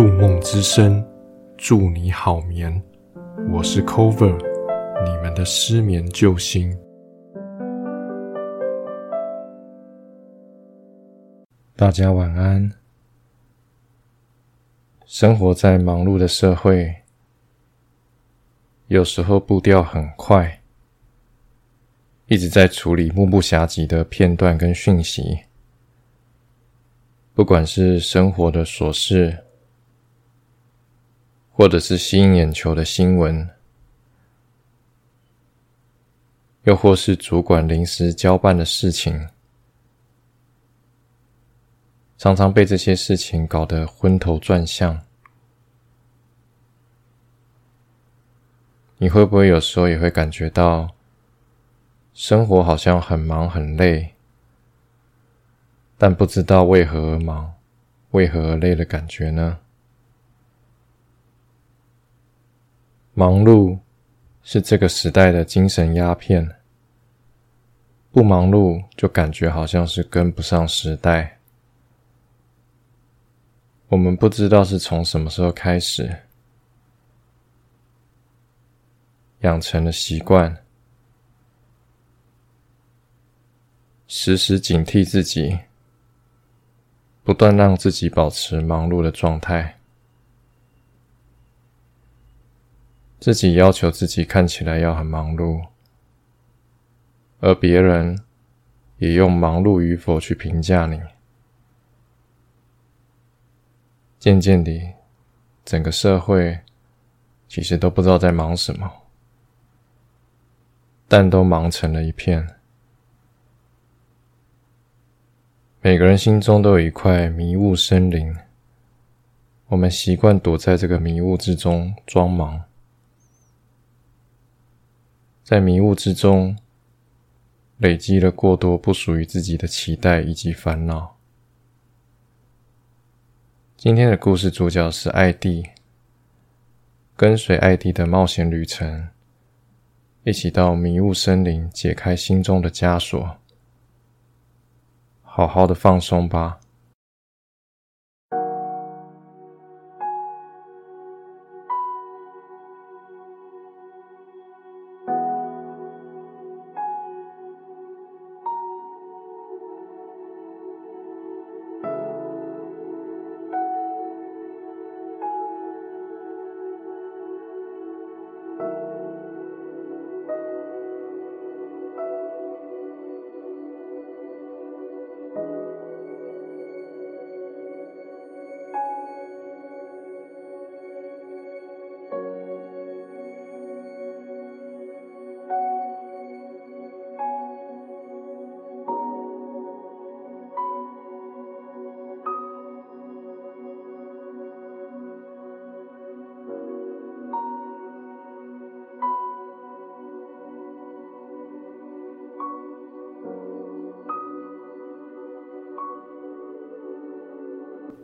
入梦之声，祝你好眠。我是 Cover，你们的失眠救星。大家晚安。生活在忙碌的社会，有时候步调很快，一直在处理目不暇接的片段跟讯息。不管是生活的琐事，或者是吸引眼球的新闻，又或是主管临时交办的事情，常常被这些事情搞得昏头转向。你会不会有时候也会感觉到，生活好像很忙很累？但不知道为何而忙，为何而累的感觉呢？忙碌是这个时代的精神鸦片，不忙碌就感觉好像是跟不上时代。我们不知道是从什么时候开始养成了习惯，时时警惕自己。不断让自己保持忙碌的状态，自己要求自己看起来要很忙碌，而别人也用忙碌与否去评价你。渐渐地，整个社会其实都不知道在忙什么，但都忙成了一片。每个人心中都有一块迷雾森林，我们习惯躲在这个迷雾之中装忙，在迷雾之中累积了过多不属于自己的期待以及烦恼。今天的故事主角是艾蒂，跟随艾蒂的冒险旅程，一起到迷雾森林解开心中的枷锁。好好的放松吧。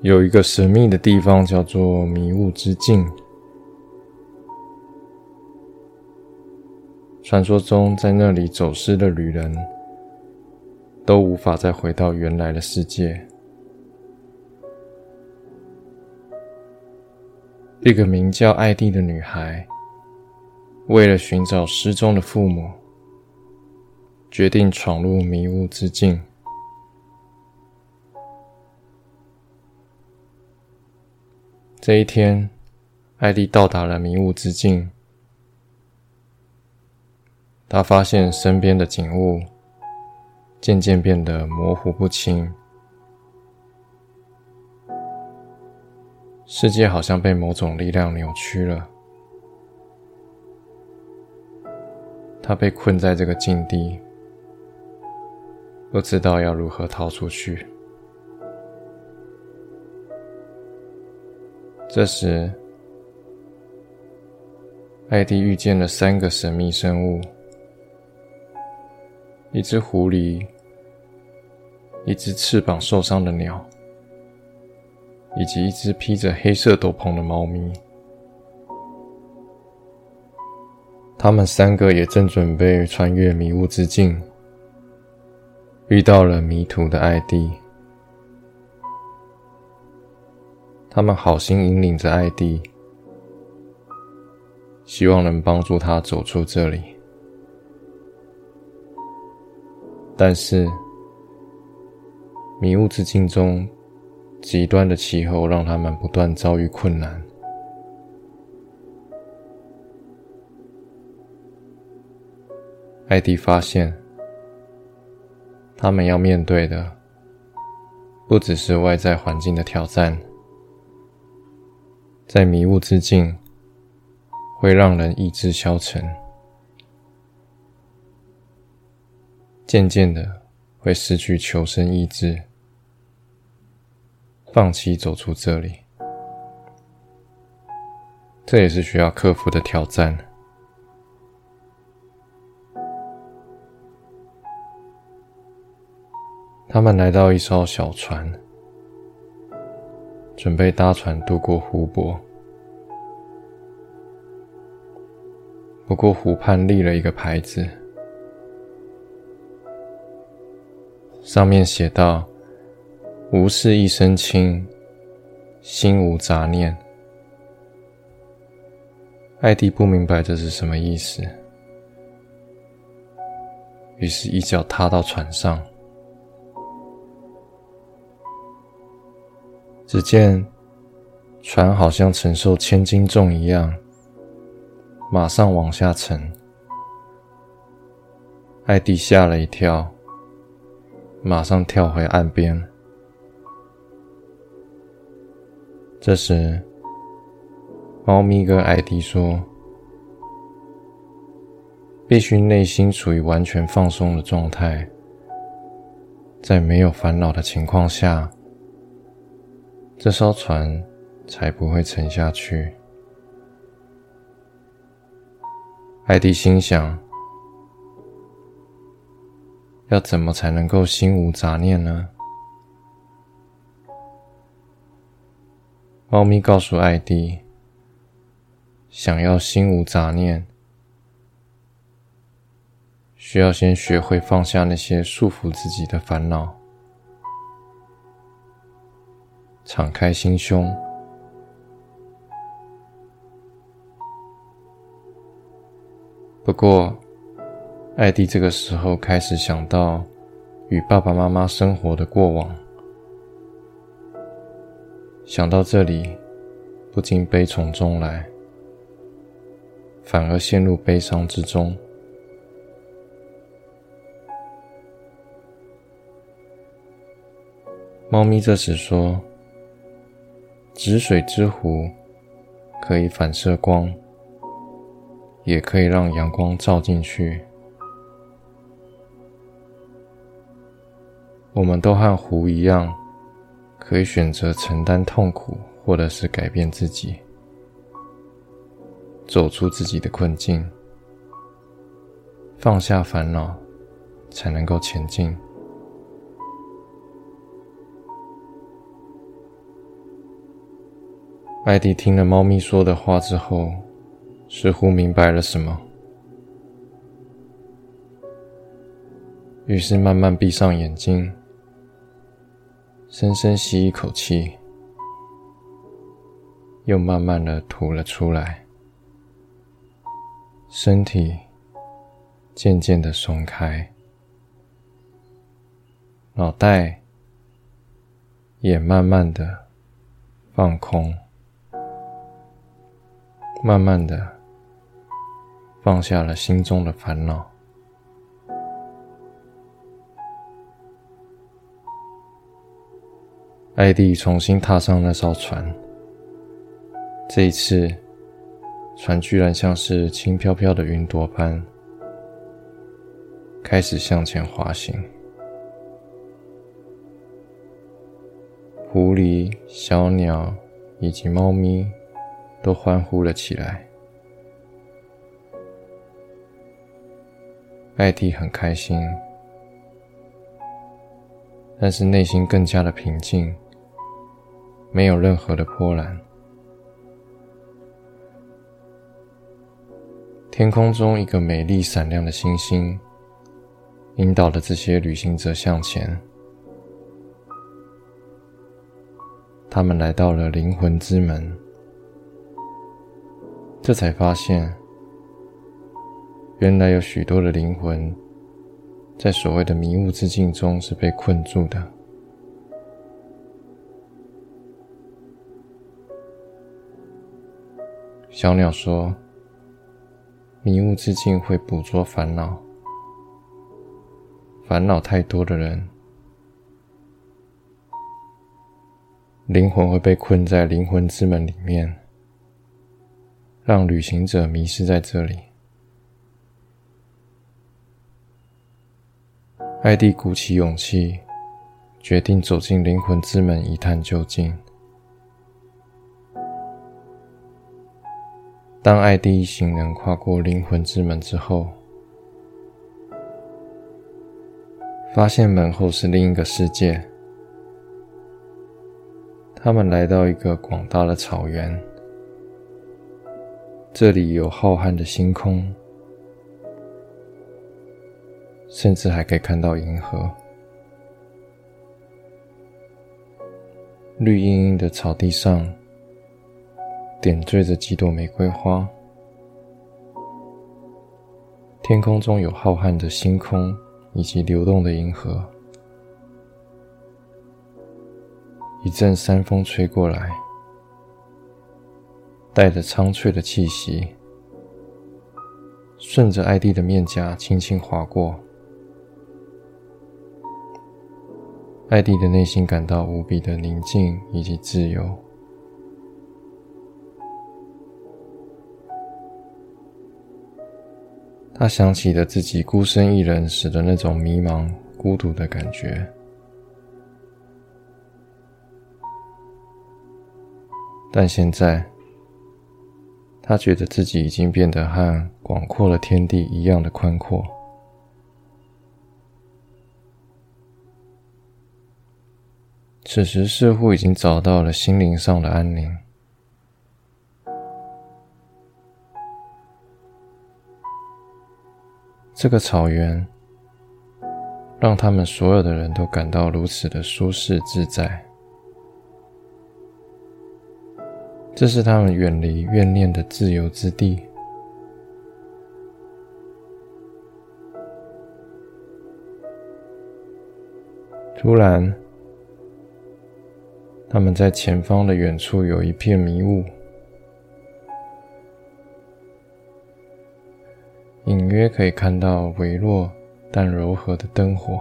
有一个神秘的地方，叫做迷雾之境。传说中，在那里走失的旅人，都无法再回到原来的世界。一个名叫艾蒂的女孩，为了寻找失踪的父母，决定闯入迷雾之境。这一天，艾莉到达了迷雾之境。她发现身边的景物渐渐变得模糊不清，世界好像被某种力量扭曲了。他被困在这个境地，不知道要如何逃出去。这时，艾迪遇见了三个神秘生物：一只狐狸，一只翅膀受伤的鸟，以及一只披着黑色斗篷的猫咪。他们三个也正准备穿越迷雾之境，遇到了迷途的艾迪。他们好心引领着艾迪，希望能帮助他走出这里。但是，迷雾之境中极端的气候让他们不断遭遇困难。艾迪发现，他们要面对的不只是外在环境的挑战，在迷雾之境会让人意志消沉。渐渐的，会失去求生意志，放弃走出这里。这也是需要克服的挑战。他们来到一艘小船，准备搭船渡过湖泊。不过，湖畔立了一个牌子。上面写道：“无事一身轻，心无杂念。”艾迪不明白这是什么意思，于是，一脚踏到船上。只见船好像承受千斤重一样，马上往下沉。艾迪吓了一跳。马上跳回岸边。这时，猫咪跟艾迪说：“必须内心处于完全放松的状态，在没有烦恼的情况下，这艘船才不会沉下去。”艾迪心想。要怎么才能够心无杂念呢？猫咪告诉艾迪：“想要心无杂念，需要先学会放下那些束缚自己的烦恼，敞开心胸。”不过。艾迪这个时候开始想到与爸爸妈妈生活的过往，想到这里，不禁悲从中来，反而陷入悲伤之中。猫咪这时说：“止水之湖可以反射光，也可以让阳光照进去。”我们都和湖一样，可以选择承担痛苦，或者是改变自己，走出自己的困境，放下烦恼，才能够前进。艾迪听了猫咪说的话之后，似乎明白了什么，于是慢慢闭上眼睛。深深吸一口气，又慢慢的吐了出来，身体渐渐的松开，脑袋也慢慢的放空，慢慢的放下了心中的烦恼。艾迪重新踏上那艘船，这一次，船居然像是轻飘飘的云朵般开始向前滑行。狐狸、小鸟以及猫咪都欢呼了起来。艾迪很开心，但是内心更加的平静。没有任何的波澜。天空中一个美丽闪亮的星星，引导着这些旅行者向前。他们来到了灵魂之门，这才发现，原来有许多的灵魂在所谓的迷雾之境中是被困住的。小鸟说：“迷雾之境会捕捉烦恼，烦恼太多的人。”灵魂会被困在灵魂之门里面，让旅行者迷失在这里。艾迪鼓起勇气，决定走进灵魂之门一探究竟。当艾迪一行人跨过灵魂之门之后，发现门后是另一个世界。他们来到一个广大的草原，这里有浩瀚的星空，甚至还可以看到银河。绿茵茵的草地上点缀着几朵玫瑰花，天空中有浩瀚的星空以及流动的银河。一阵山风吹过来，带着苍翠的气息，顺着艾迪的面颊轻轻划过。艾迪的内心感到无比的宁静以及自由。他想起了自己孤身一人时的那种迷茫、孤独的感觉。但现在，他觉得自己已经变得和广阔的天地一样的宽阔。此时似乎已经找到了心灵上的安宁。这个草原让他们所有的人都感到如此的舒适自在。这是他们远离怨念的自由之地。突然，他们在前方的远处有一片迷雾，隐约可以看到微弱但柔和的灯火。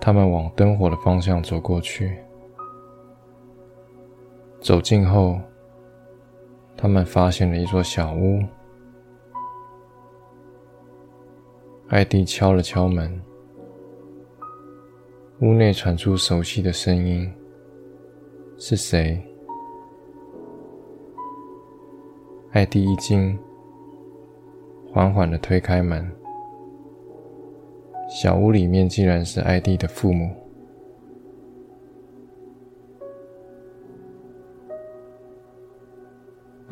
他们往灯火的方向走过去。走近后，他们发现了一座小屋。艾迪敲了敲门，屋内传出熟悉的声音：“是谁？”艾迪一惊，缓缓的推开门，小屋里面竟然是艾迪的父母。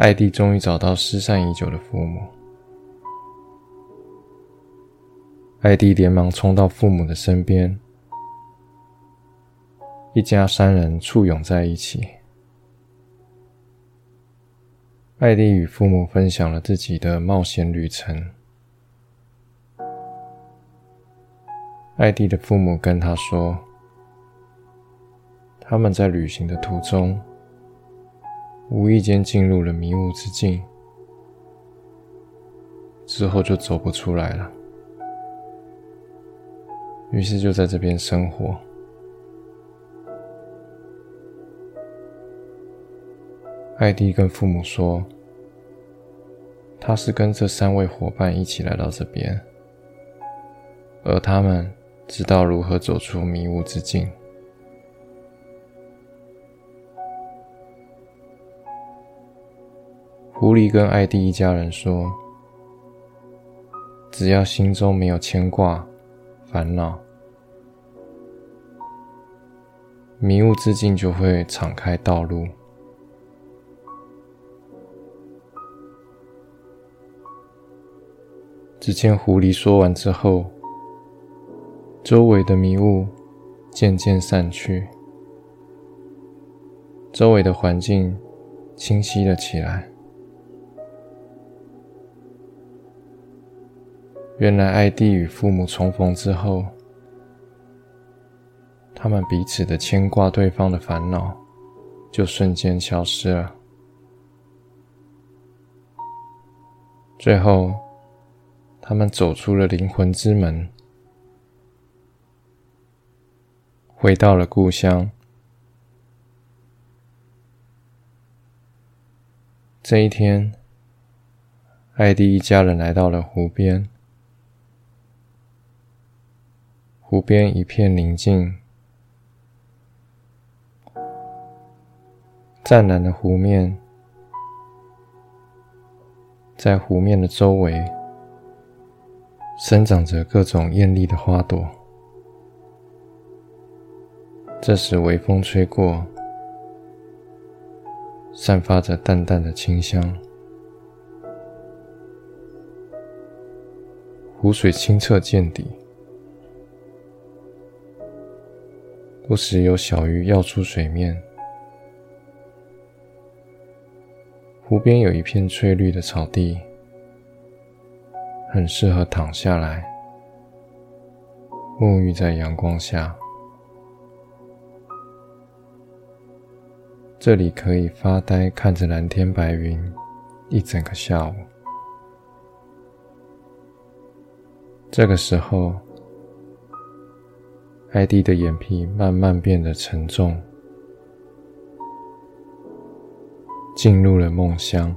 艾蒂终于找到失散已久的父母。艾迪连忙冲到父母的身边，一家三人簇拥在一起。艾迪与父母分享了自己的冒险旅程。艾迪的父母跟他说，他们在旅行的途中。无意间进入了迷雾之境，之后就走不出来了。于是就在这边生活。艾迪跟父母说，他是跟这三位伙伴一起来到这边，而他们知道如何走出迷雾之境。狐狸跟艾迪一家人说：“只要心中没有牵挂、烦恼，迷雾之境就会敞开道路。”只见狐狸说完之后，周围的迷雾渐渐散去，周围的环境清晰了起来。原来，艾蒂与父母重逢之后，他们彼此的牵挂，对方的烦恼，就瞬间消失了。最后，他们走出了灵魂之门，回到了故乡。这一天，艾迪一家人来到了湖边。湖边一片宁静，湛蓝的湖面，在湖面的周围生长着各种艳丽的花朵。这时，微风吹过，散发着淡淡的清香，湖水清澈见底。不时有小鱼跃出水面。湖边有一片翠绿的草地，很适合躺下来沐浴在阳光下。这里可以发呆，看着蓝天白云一整个下午。这个时候。艾迪的眼皮慢慢变得沉重，进入了梦乡。